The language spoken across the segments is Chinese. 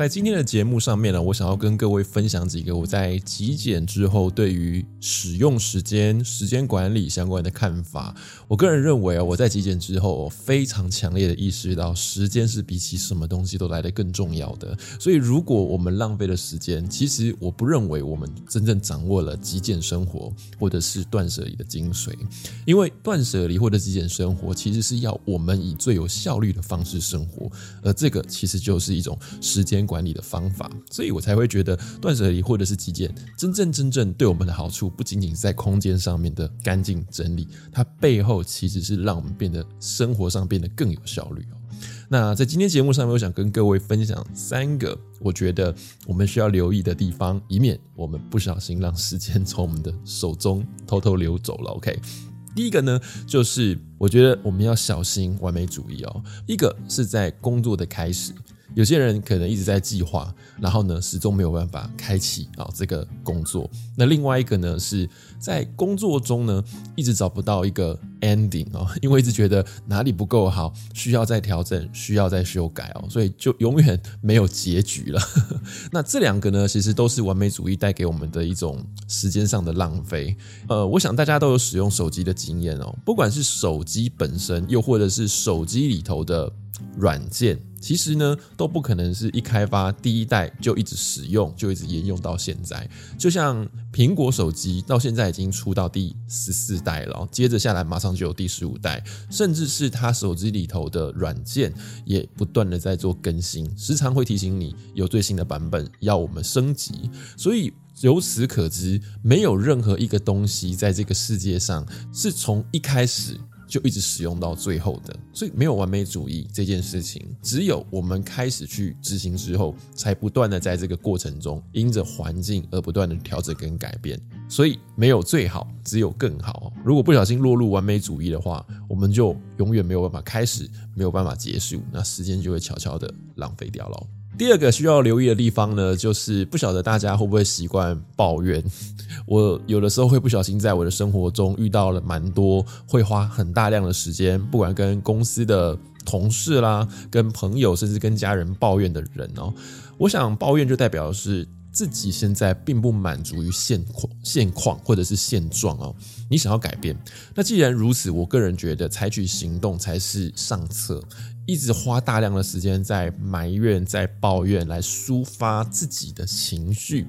在今天的节目上面呢，我想要跟各位分享几个我在极简之后对于使用时间、时间管理相关的看法。我个人认为啊，我在极简之后非常强烈的意识到，时间是比起什么东西都来得更重要的。所以，如果我们浪费了时间，其实我不认为我们真正掌握了极简生活或者是断舍离的精髓。因为断舍离或者极简生活，其实是要我们以最有效率的方式生活，而这个其实就是一种时间管理的方法，所以我才会觉得断舍离或者是极简，真正真正对我们的好处，不仅仅是在空间上面的干净整理，它背后其实是让我们变得生活上变得更有效率哦。那在今天节目上面，我想跟各位分享三个我觉得我们需要留意的地方，以免我们不小心让时间从我们的手中偷偷流走了。OK，第一个呢，就是我觉得我们要小心完美主义哦。一个是在工作的开始。有些人可能一直在计划，然后呢，始终没有办法开启啊这个工作。那另外一个呢，是在工作中呢，一直找不到一个 ending 哦，因为一直觉得哪里不够好，需要再调整，需要再修改哦，所以就永远没有结局了。那这两个呢，其实都是完美主义带给我们的一种时间上的浪费。呃，我想大家都有使用手机的经验哦，不管是手机本身，又或者是手机里头的软件。其实呢，都不可能是一开发第一代就一直使用，就一直沿用到现在。就像苹果手机到现在已经出到第十四代了，接着下来马上就有第十五代，甚至是它手机里头的软件也不断的在做更新，时常会提醒你有最新的版本要我们升级。所以由此可知，没有任何一个东西在这个世界上是从一开始。就一直使用到最后的，所以没有完美主义这件事情，只有我们开始去执行之后，才不断的在这个过程中，因着环境而不断的调整跟改变。所以没有最好，只有更好。如果不小心落入完美主义的话，我们就永远没有办法开始，没有办法结束，那时间就会悄悄的浪费掉了。第二个需要留意的地方呢，就是不晓得大家会不会习惯抱怨。我有的时候会不小心在我的生活中遇到了蛮多会花很大量的时间，不管跟公司的同事啦、跟朋友，甚至跟家人抱怨的人哦。我想抱怨就代表是自己现在并不满足于现况、现况或者是现状哦。你想要改变，那既然如此，我个人觉得采取行动才是上策。一直花大量的时间在埋怨、在抱怨来抒发自己的情绪，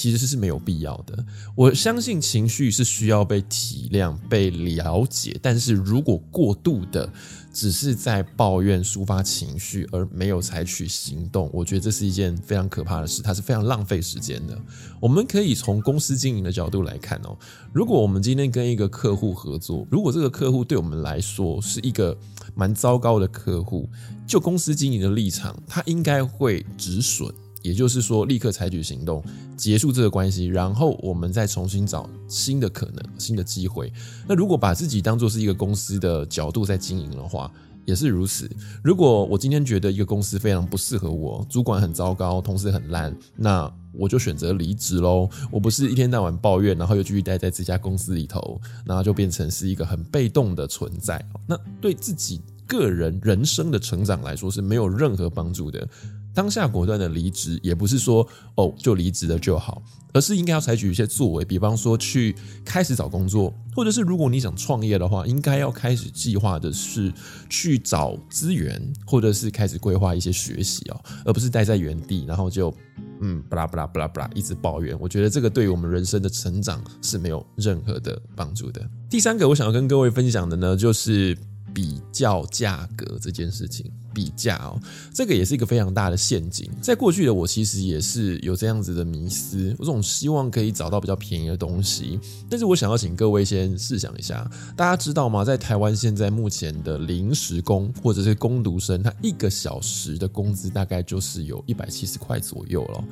其实是没有必要的。我相信情绪是需要被体谅、被了解，但是如果过度的只是在抱怨、抒发情绪，而没有采取行动，我觉得这是一件非常可怕的事，它是非常浪费时间的。我们可以从公司经营的角度来看哦，如果我们今天跟一个客户合作，如果这个客户对我们来说是一个蛮糟糕的客户，就公司经营的立场，他应该会止损，也就是说立刻采取行动，结束这个关系，然后我们再重新找新的可能、新的机会。那如果把自己当做是一个公司的角度在经营的话，也是如此。如果我今天觉得一个公司非常不适合我，主管很糟糕，同事很烂，那我就选择离职喽。我不是一天到晚抱怨，然后又继续待在这家公司里头，然后就变成是一个很被动的存在。那对自己个人人生的成长来说是没有任何帮助的。当下果断的离职，也不是说哦就离职了就好，而是应该要采取一些作为，比方说去开始找工作，或者是如果你想创业的话，应该要开始计划的是去找资源，或者是开始规划一些学习哦，而不是待在原地，然后就嗯巴拉巴拉巴拉巴拉一直抱怨。我觉得这个对于我们人生的成长是没有任何的帮助的。第三个我想要跟各位分享的呢，就是。比较价格这件事情，比价哦，这个也是一个非常大的陷阱。在过去的我，其实也是有这样子的迷思，我总希望可以找到比较便宜的东西。但是我想要请各位先试想一下，大家知道吗？在台湾现在目前的临时工或者是工读生，他一个小时的工资大概就是有一百七十块左右了。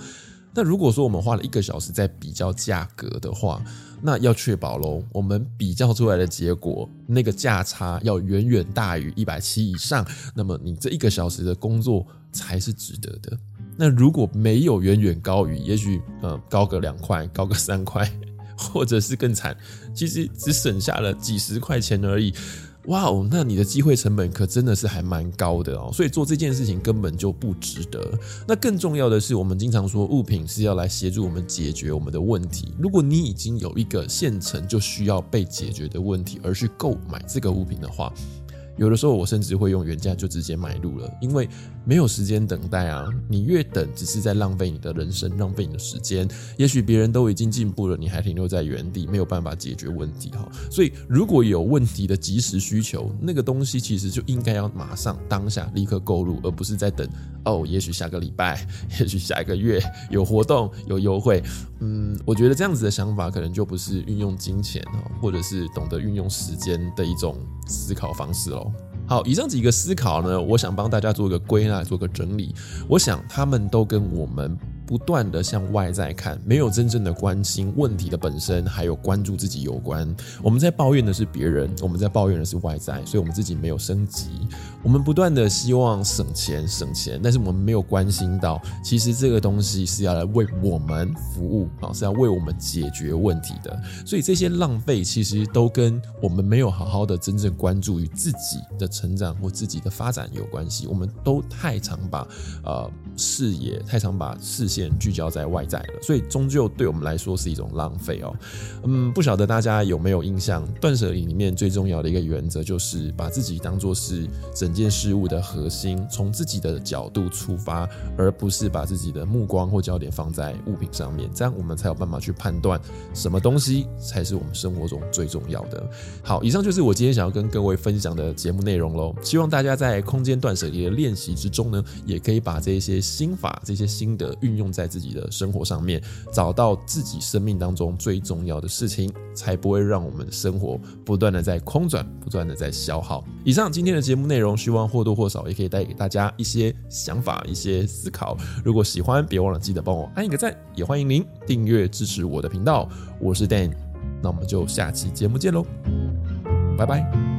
那如果说我们花了一个小时在比较价格的话，那要确保喽，我们比较出来的结果那个价差要远远大于一百七以上，那么你这一个小时的工作才是值得的。那如果没有远远高于，也许呃高个两块，高个三块，或者是更惨，其实只省下了几十块钱而已。哇哦，那你的机会成本可真的是还蛮高的哦，所以做这件事情根本就不值得。那更重要的是，我们经常说物品是要来协助我们解决我们的问题。如果你已经有一个现成就需要被解决的问题，而去购买这个物品的话，有的时候我甚至会用原价就直接买入了，因为没有时间等待啊！你越等，只是在浪费你的人生，浪费你的时间。也许别人都已经进步了，你还停留在原地，没有办法解决问题哈。所以如果有问题的即时需求，那个东西其实就应该要马上当下立刻购入，而不是在等哦。也许下个礼拜，也许下一个月有活动有优惠。嗯，我觉得这样子的想法可能就不是运用金钱哦，或者是懂得运用时间的一种思考方式哦。好，以上几个思考呢，我想帮大家做一个归纳，做个整理。我想他们都跟我们。不断的向外在看，没有真正的关心问题的本身，还有关注自己有关。我们在抱怨的是别人，我们在抱怨的是外在，所以我们自己没有升级。我们不断的希望省钱省钱，但是我们没有关心到，其实这个东西是要来为我们服务啊，是要为我们解决问题的。所以这些浪费其实都跟我们没有好好的真正关注于自己的成长或自己的发展有关系。我们都太常把呃视野，太常把视线。聚焦在外在了，所以终究对我们来说是一种浪费哦。嗯，不晓得大家有没有印象？断舍离里面最重要的一个原则就是把自己当作是整件事物的核心，从自己的角度出发，而不是把自己的目光或焦点放在物品上面。这样我们才有办法去判断什么东西才是我们生活中最重要的。好，以上就是我今天想要跟各位分享的节目内容喽。希望大家在空间断舍离的练习之中呢，也可以把这些心法、这些心得运用。在自己的生活上面，找到自己生命当中最重要的事情，才不会让我们的生活不断的在空转，不断的在消耗。以上今天的节目内容，希望或多或少也可以带给大家一些想法、一些思考。如果喜欢，别忘了记得帮我按一个赞，也欢迎您订阅支持我的频道。我是 Dan，那我们就下期节目见喽，拜拜。